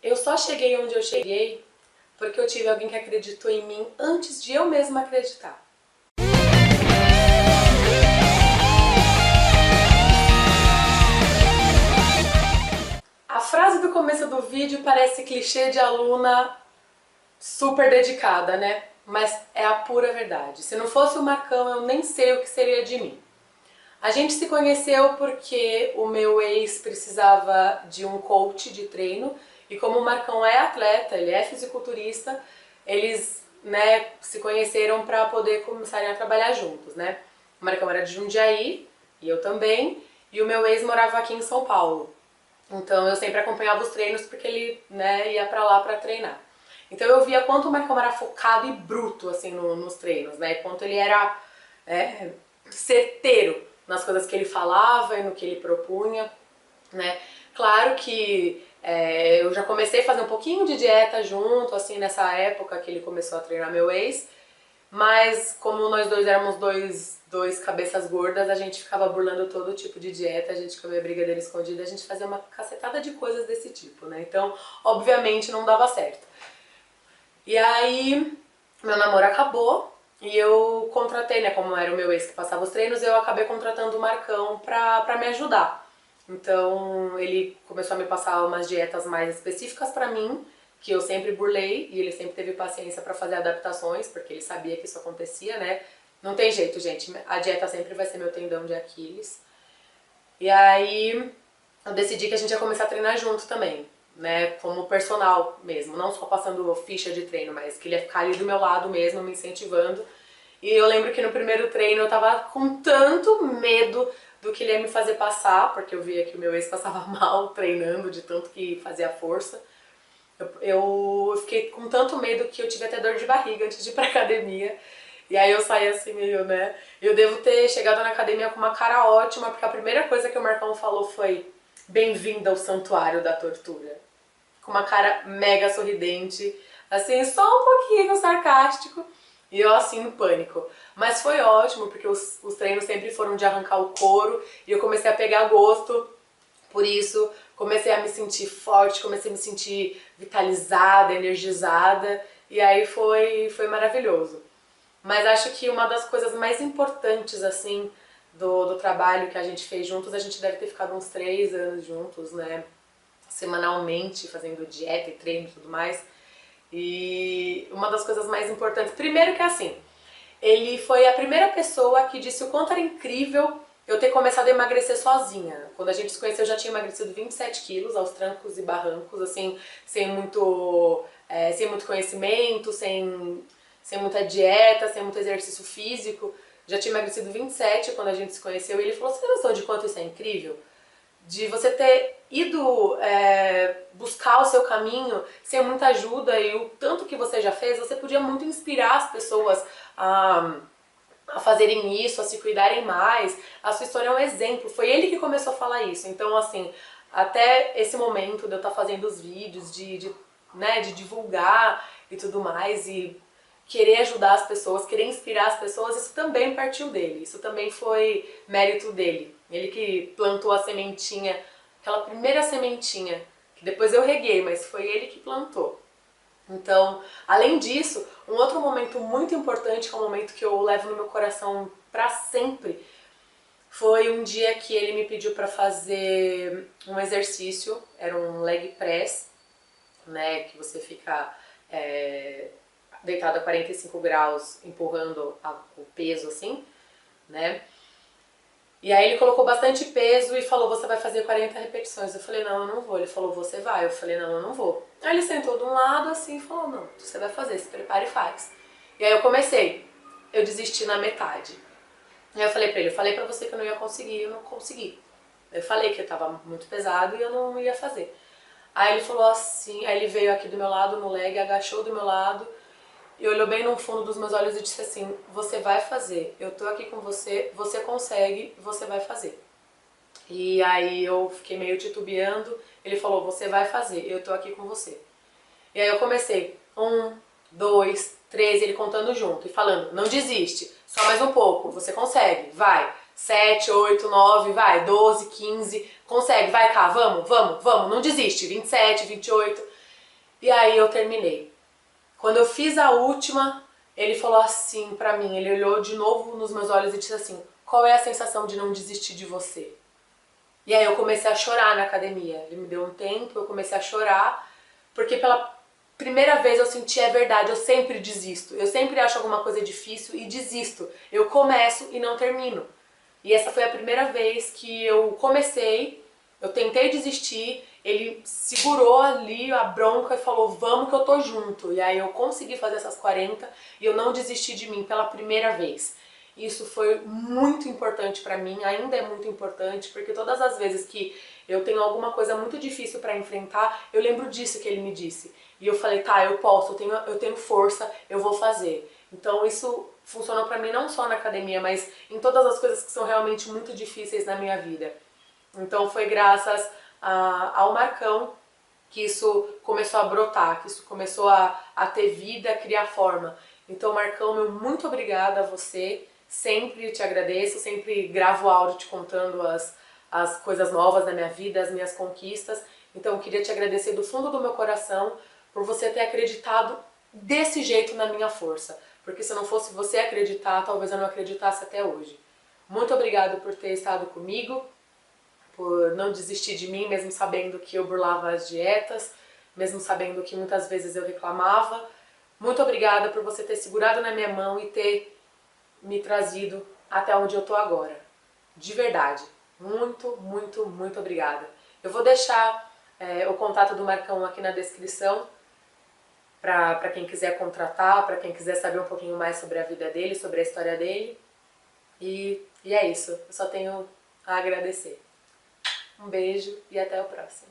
Eu só cheguei onde eu cheguei porque eu tive alguém que acreditou em mim antes de eu mesma acreditar. A frase do começo do vídeo parece clichê de aluna super dedicada, né? Mas é a pura verdade. Se não fosse o Marcão, eu nem sei o que seria de mim. A gente se conheceu porque o meu ex precisava de um coach de treino e como o Marcão é atleta, ele é fisiculturista, eles né, se conheceram para poder começarem a trabalhar juntos, né? O Marcão era de Jundiaí e eu também, e o meu ex morava aqui em São Paulo. Então eu sempre acompanhava os treinos porque ele né, ia para lá para treinar. Então eu via quanto o Marcão era focado e bruto assim no, nos treinos, né? Quanto ele era é, certeiro nas coisas que ele falava e no que ele propunha, né? Claro que é, eu já comecei a fazer um pouquinho de dieta junto, assim, nessa época que ele começou a treinar meu ex, mas como nós dois éramos dois, dois cabeças gordas, a gente ficava burlando todo tipo de dieta, a gente comia brigadeiro escondida, a gente fazia uma cacetada de coisas desse tipo, né? Então, obviamente, não dava certo. E aí, meu namoro acabou, e eu contratei, né, como era o meu ex que passava os treinos, eu acabei contratando o Marcão pra, pra me ajudar. Então ele começou a me passar umas dietas mais específicas pra mim, que eu sempre burlei, e ele sempre teve paciência pra fazer adaptações, porque ele sabia que isso acontecia, né. Não tem jeito, gente, a dieta sempre vai ser meu tendão de Aquiles. E aí eu decidi que a gente ia começar a treinar junto também né, como personal mesmo, não só passando ficha de treino, mas que ele ia ficar ali do meu lado mesmo, me incentivando. E eu lembro que no primeiro treino eu tava com tanto medo do que ele ia me fazer passar, porque eu via que o meu ex passava mal treinando, de tanto que fazia força. Eu, eu fiquei com tanto medo que eu tive até dor de barriga antes de ir pra academia. E aí eu saí assim meio, né? Eu devo ter chegado na academia com uma cara ótima, porque a primeira coisa que o Marcão falou foi bem-vinda ao santuário da tortura com uma cara mega sorridente, assim, só um pouquinho sarcástico, e eu assim no pânico. Mas foi ótimo, porque os, os treinos sempre foram de arrancar o couro, e eu comecei a pegar gosto por isso, comecei a me sentir forte, comecei a me sentir vitalizada, energizada, e aí foi, foi maravilhoso. Mas acho que uma das coisas mais importantes, assim, do, do trabalho que a gente fez juntos, a gente deve ter ficado uns três anos juntos, né? semanalmente fazendo dieta e treino e tudo mais. E uma das coisas mais importantes, primeiro que é assim, ele foi a primeira pessoa que disse o quanto era incrível eu ter começado a emagrecer sozinha. Quando a gente se conheceu eu já tinha emagrecido 27 quilos aos trancos e barrancos, assim, sem muito, é, sem muito conhecimento, sem, sem muita dieta, sem muito exercício físico. Já tinha emagrecido 27 quando a gente se conheceu e ele falou, você tem noção de quanto isso é incrível? De você ter ido é, buscar o seu caminho sem muita ajuda e o tanto que você já fez, você podia muito inspirar as pessoas a, a fazerem isso, a se cuidarem mais. A sua história é um exemplo, foi ele que começou a falar isso. Então, assim, até esse momento de eu estar fazendo os vídeos, de, de, né, de divulgar e tudo mais, e querer ajudar as pessoas, querer inspirar as pessoas, isso também partiu dele, isso também foi mérito dele. Ele que plantou a sementinha, aquela primeira sementinha, que depois eu reguei, mas foi ele que plantou. Então, além disso, um outro momento muito importante, que é um momento que eu levo no meu coração para sempre, foi um dia que ele me pediu para fazer um exercício, era um leg press, né, que você fica é, deitado a 45 graus, empurrando a, o peso assim, né, e aí ele colocou bastante peso e falou, você vai fazer 40 repetições. Eu falei, não, eu não vou. Ele falou, você vai. Eu falei, não, eu não vou. Aí ele sentou de um lado assim e falou, não, você vai fazer, se prepare e faz. E aí eu comecei. Eu desisti na metade. Aí eu falei pra ele, eu falei pra você que eu não ia conseguir, eu não consegui. Eu falei que tava muito pesado e eu não ia fazer. Aí ele falou assim, aí ele veio aqui do meu lado no leg, agachou do meu lado e olhou bem no fundo dos meus olhos e disse assim, você vai fazer, eu tô aqui com você, você consegue, você vai fazer. E aí eu fiquei meio titubeando, ele falou, você vai fazer, eu tô aqui com você. E aí eu comecei, um, dois, três, ele contando junto e falando, não desiste, só mais um pouco, você consegue, vai. Sete, oito, nove, vai, doze, quinze, consegue, vai cá, vamos, vamos, vamos, não desiste, vinte e sete, vinte e oito. E aí eu terminei. Quando eu fiz a última, ele falou assim pra mim, ele olhou de novo nos meus olhos e disse assim, qual é a sensação de não desistir de você? E aí eu comecei a chorar na academia. Ele me deu um tempo, eu comecei a chorar, porque pela primeira vez eu senti é verdade, eu sempre desisto. Eu sempre acho alguma coisa difícil e desisto. Eu começo e não termino. E essa foi a primeira vez que eu comecei, eu tentei desistir, ele segurou ali a bronca e falou, vamos que eu tô junto. E aí eu consegui fazer essas 40 e eu não desisti de mim pela primeira vez. Isso foi muito importante para mim, ainda é muito importante, porque todas as vezes que eu tenho alguma coisa muito difícil para enfrentar, eu lembro disso que ele me disse. E eu falei, tá, eu posso, eu tenho, eu tenho força, eu vou fazer. Então isso funcionou para mim não só na academia, mas em todas as coisas que são realmente muito difíceis na minha vida. Então foi graças a, ao Marcão que isso começou a brotar, que isso começou a, a ter vida, a criar forma. Então Marcão, meu muito obrigada a você, sempre te agradeço, sempre gravo áudio te contando as, as coisas novas da minha vida, as minhas conquistas. Então eu queria te agradecer do fundo do meu coração por você ter acreditado desse jeito na minha força. Porque se não fosse você acreditar, talvez eu não acreditasse até hoje. Muito obrigado por ter estado comigo, por não desistir de mim, mesmo sabendo que eu burlava as dietas, mesmo sabendo que muitas vezes eu reclamava. Muito obrigada por você ter segurado na minha mão e ter me trazido até onde eu tô agora. De verdade. Muito, muito, muito obrigada. Eu vou deixar é, o contato do Marcão aqui na descrição para quem quiser contratar, para quem quiser saber um pouquinho mais sobre a vida dele, sobre a história dele. E, e é isso, eu só tenho a agradecer. Um beijo e até o próximo.